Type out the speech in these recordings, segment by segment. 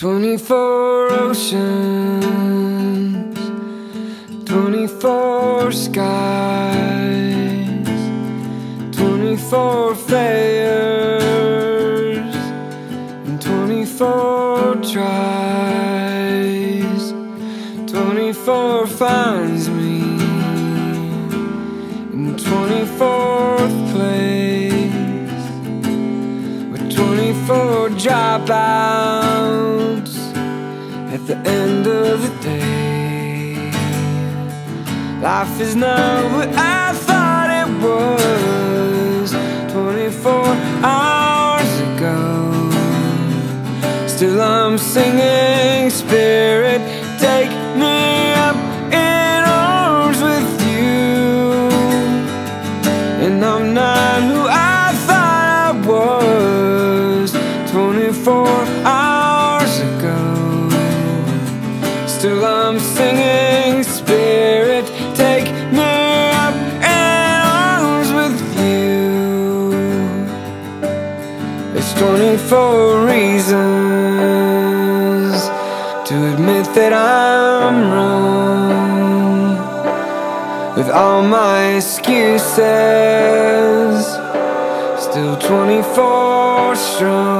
24 oceans, 24 skies, 24 failures, and 24 tries. 24 finds me in 24th place with 24 dropouts the end of the day. Life is not what I thought it was 24 hours ago. Still, I'm singing spirit. Still I'm singing Spirit, take me up in arms with you. It's 24 reasons To admit that I'm wrong. With all my excuses Still 24 strong.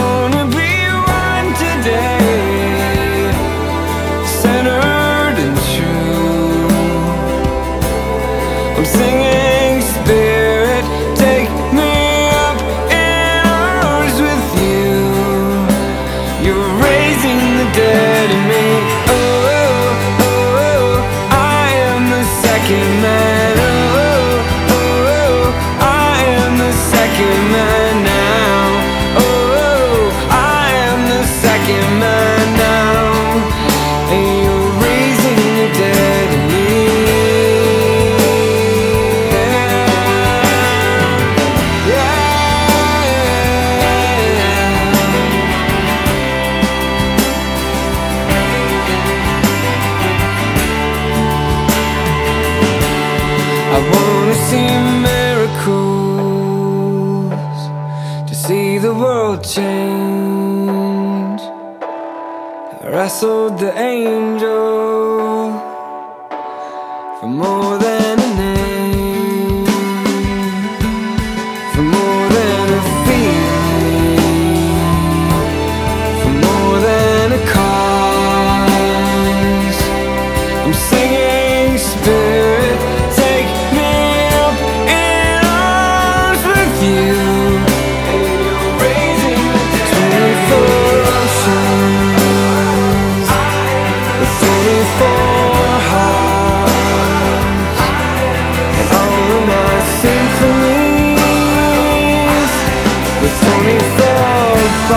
many false.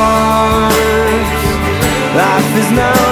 Life is now.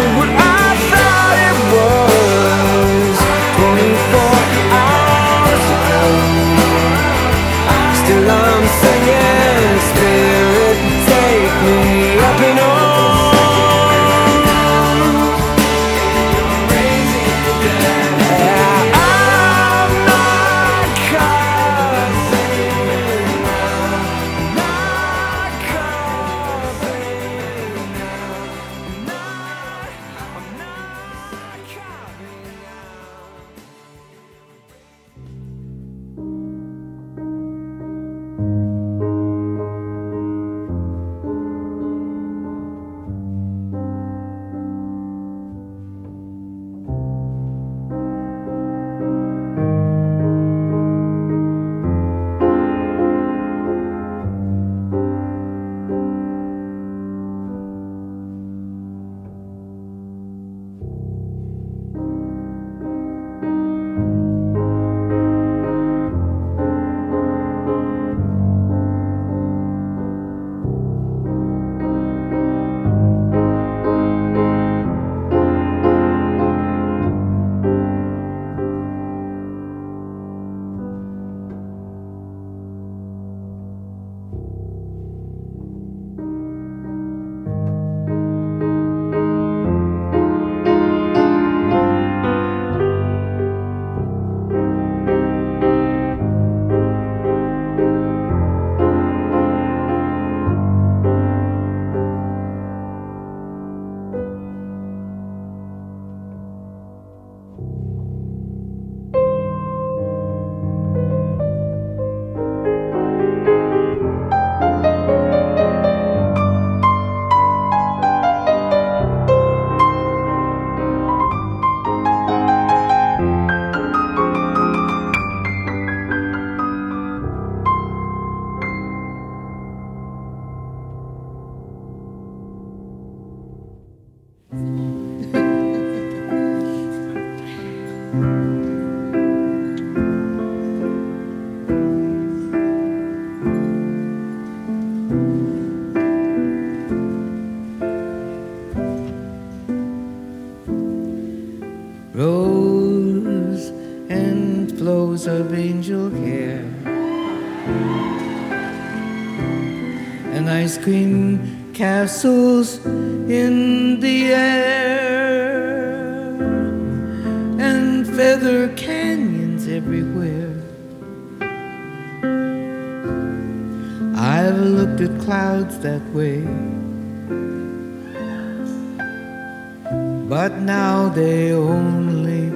But now they only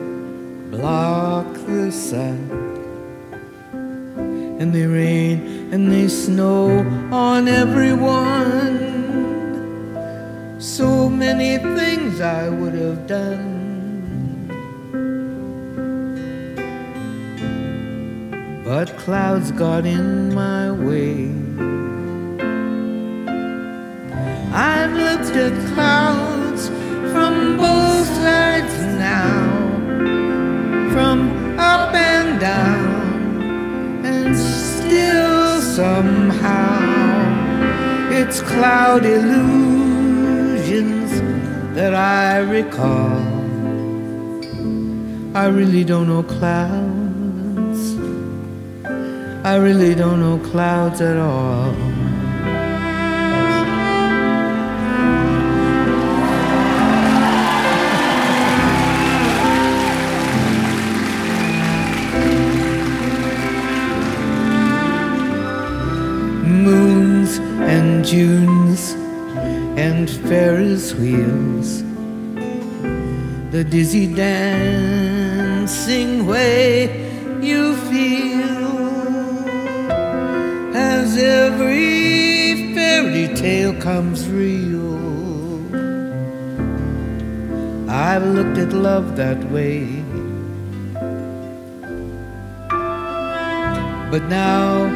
block the sun. And they rain and they snow on everyone. So many things I would have done. But clouds got in my way. I've looked at clouds from both sides now, from up and down, and still somehow it's cloud illusions that I recall. I really don't know clouds. I really don't know clouds at all. Dizzy dancing way you feel as every fairy tale comes real. I've looked at love that way. But now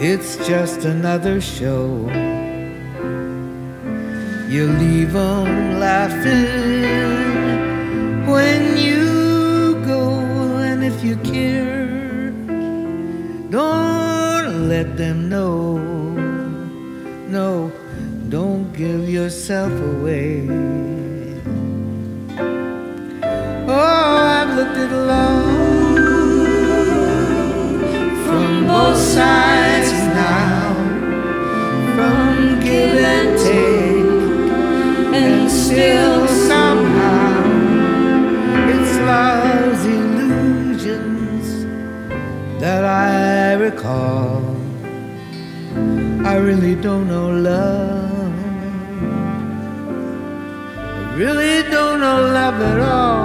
it's just another show. You leave 'em laughing when you go, and if you care, don't let them know. No, don't give yourself away. Oh, I've looked at love from both sides now, from give and take, and still recall. I really don't know love. I really don't know love at all.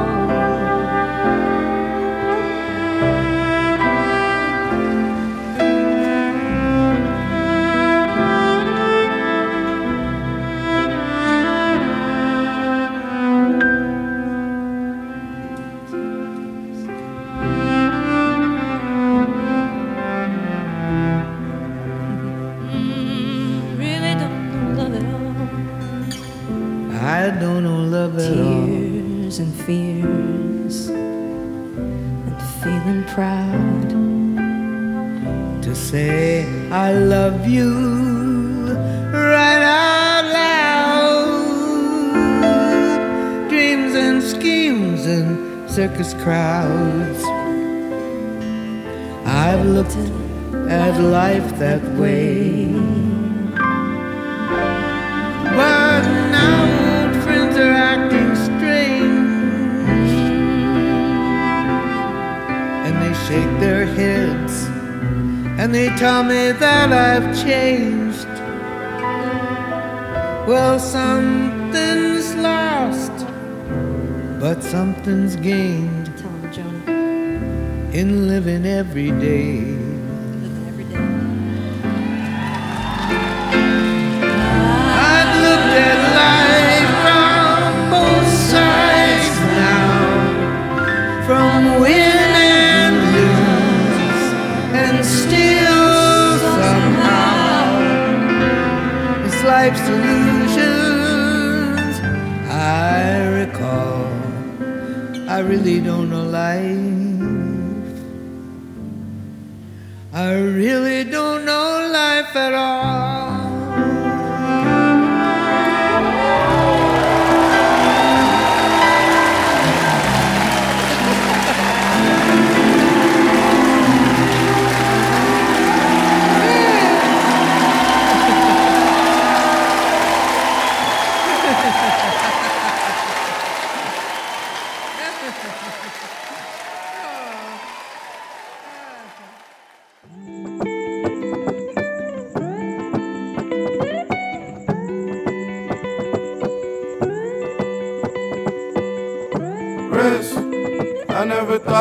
And fears and feeling proud. to say I love you right out loud. Dreams and schemes and circus crowds. I've looked at life that way. Their heads and they tell me that I've changed. Well, something's lost, but something's gained Tell him, Jonah, in living every day. Really don't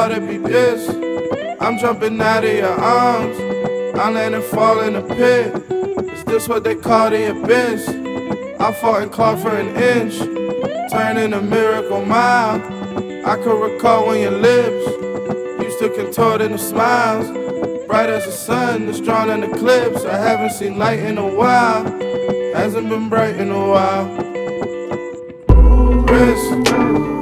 it'd be this. I'm jumping out of your arms. I land and fall in a pit. Is this what they call the abyss? I fought and clawed for an inch, turning a miracle mile. I could recall when your lips used to contort into smiles. Bright as the sun, that's drawn in eclipse. I haven't seen light in a while. Hasn't been bright in a while. Risk.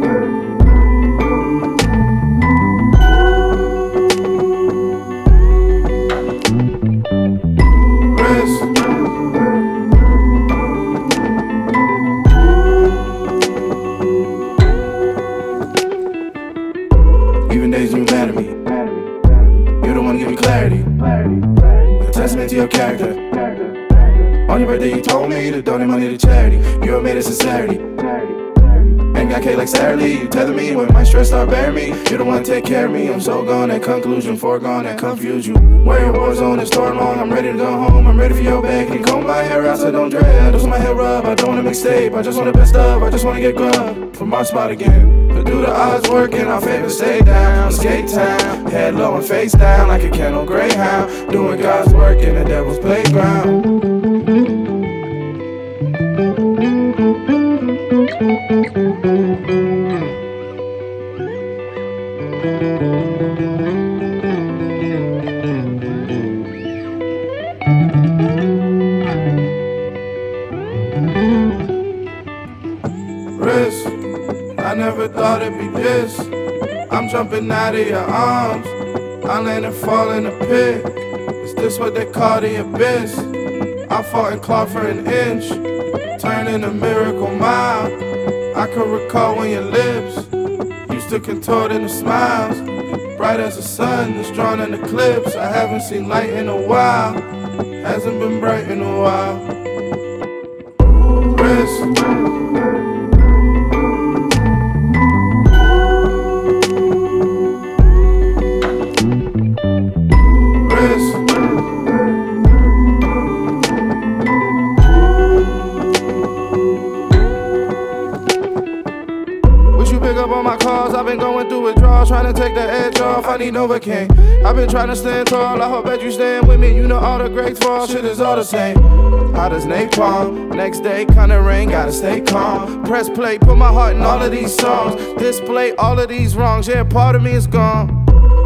Like Saturday. You tether me when my stress start bearing me. You don't wanna take care of me. I'm so gone at conclusion, foregone that confuse you. Where your war zone is storm long. I'm ready to go home. I'm ready for your back. And comb my hair out so don't dread. Just my hair rub. I don't wanna mixtape. I just want the best of. I just wanna get grub from my spot again. But do the odds work in our favor? Stay down, skate town, head low and face down like a kennel greyhound. Doing God's work in the devil's playground. Jumping out of your arms. I land and fall in a pit. Is this what they call the abyss? I fought and clawed for an inch, turning a miracle mile. I can recall when your lips used to contort into smiles. Bright as the sun, that's drawn in eclipse. I haven't seen light in a while. Hasn't been bright in a while. Risk. Trying to take the edge off. I need Novocaine. I've been trying to stand tall. I hope that you stand with me. You know all the greats fall. Shit is all the same. Hot as napalm. Next day, kinda rain. Gotta stay calm. Press play, put my heart in all of these songs. Display all of these wrongs. Yeah, part of me is gone.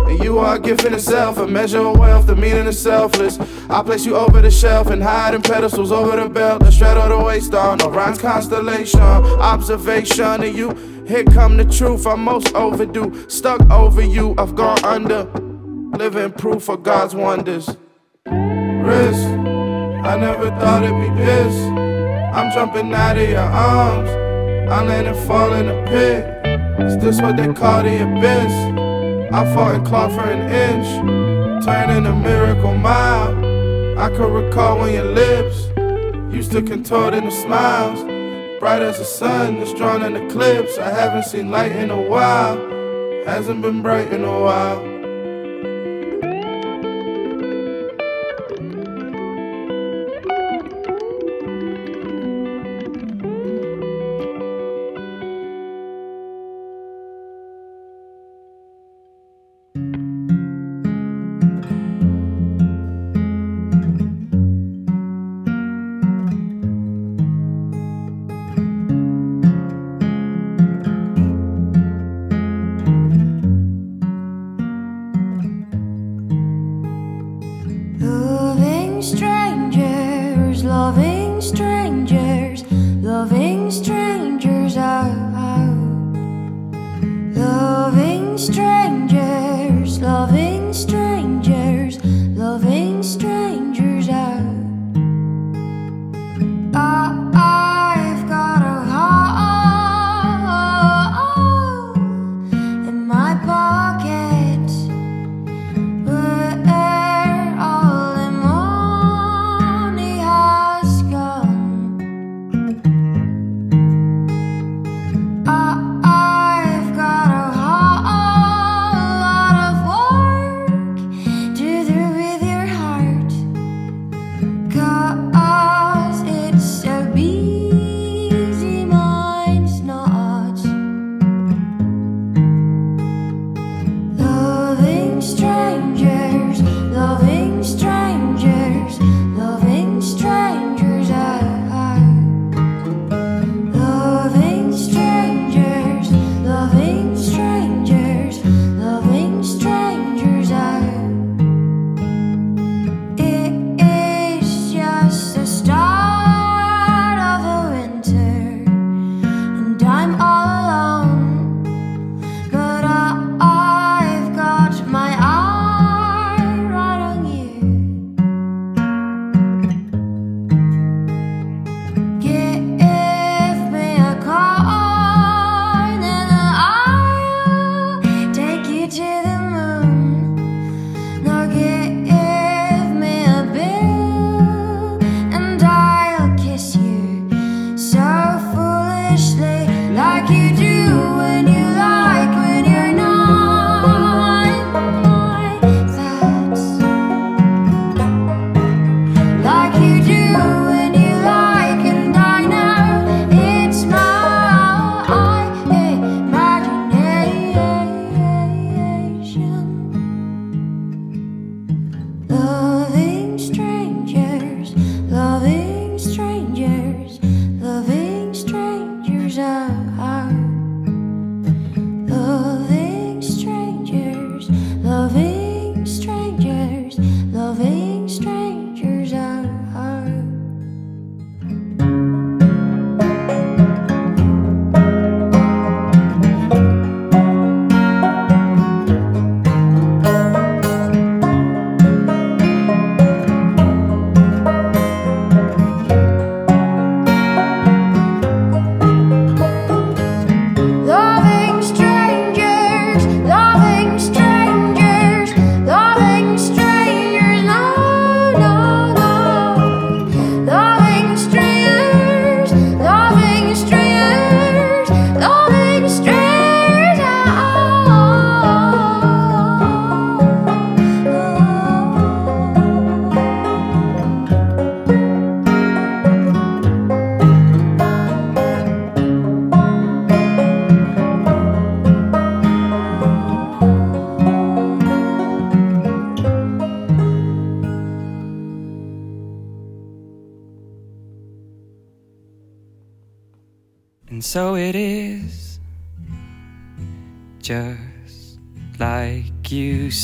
And you are a gift in itself, a measure of wealth, the meaning is selfless. I place you over the shelf and hide in pedestals over the belt, the straddle the waist on Orion's constellation. Observation of you, here come the truth. I'm most overdue, stuck over you. I've gone under, living proof of God's wonders. Risk, I never thought it'd be this. I'm jumping out of your arms, I land and fall in a pit. Is this what they call the abyss? I fought and clawed for an inch, turning a miracle mile. I could recall when your lips used to contort into smiles. Bright as the sun, that's drawn in eclipse. I haven't seen light in a while, hasn't been bright in a while.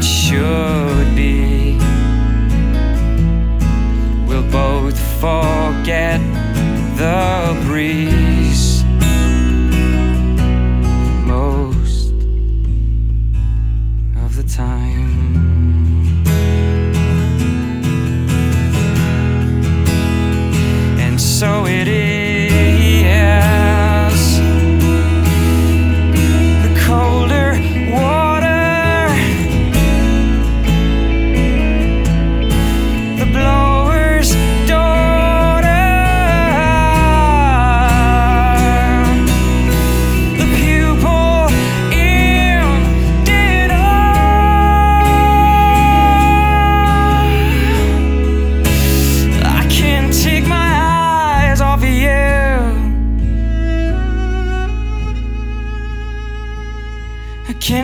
it should be. We'll both forget the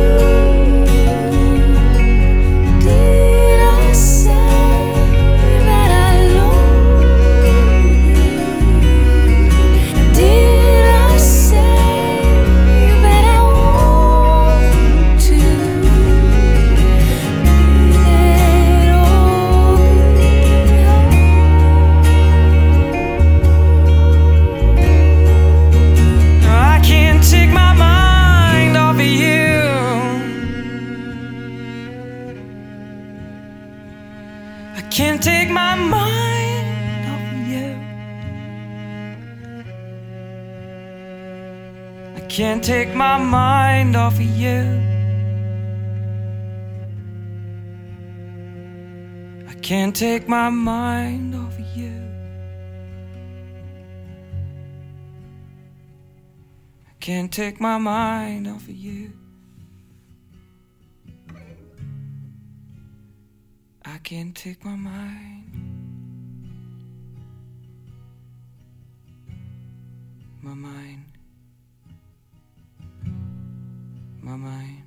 Did take my mind off of you. I can't take my mind off of you. I can't take my mind. My mind. My mind.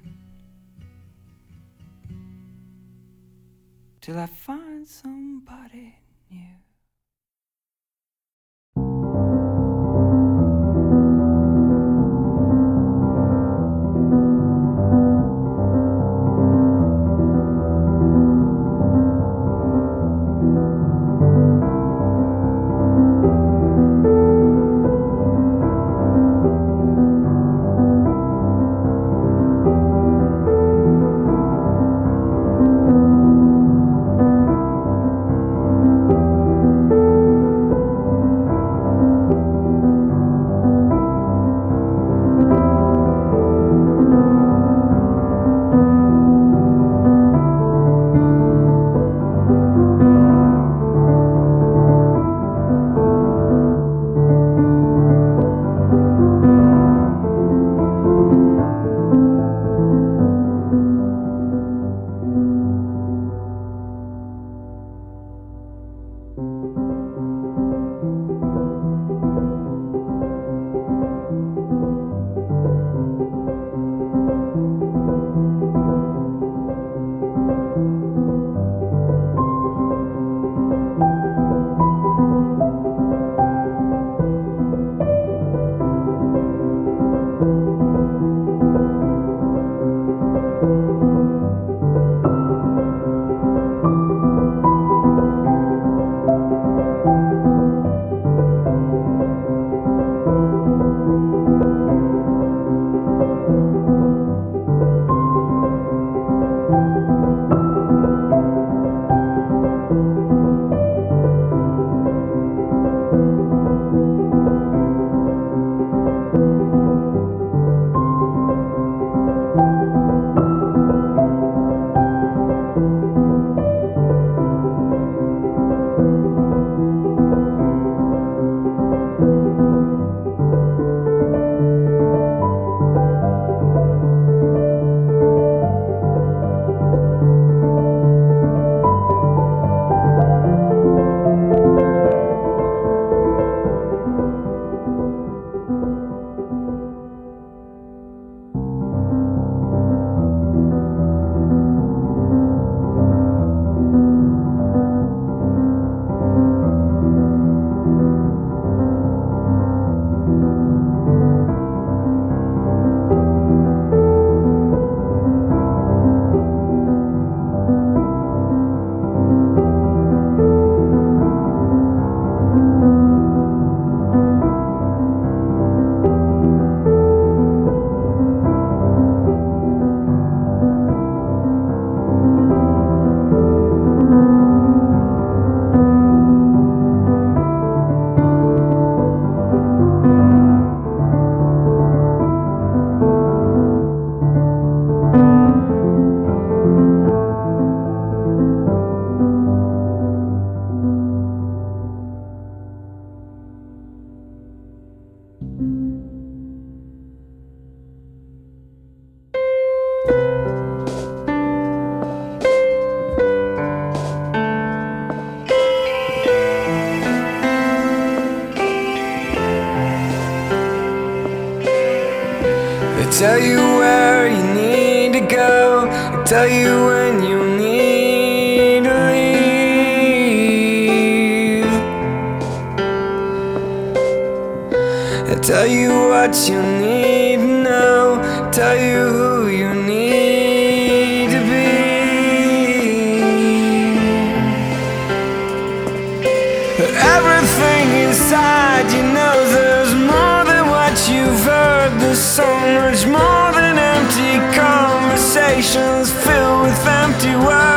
Till I find somebody conversations filled with empty words.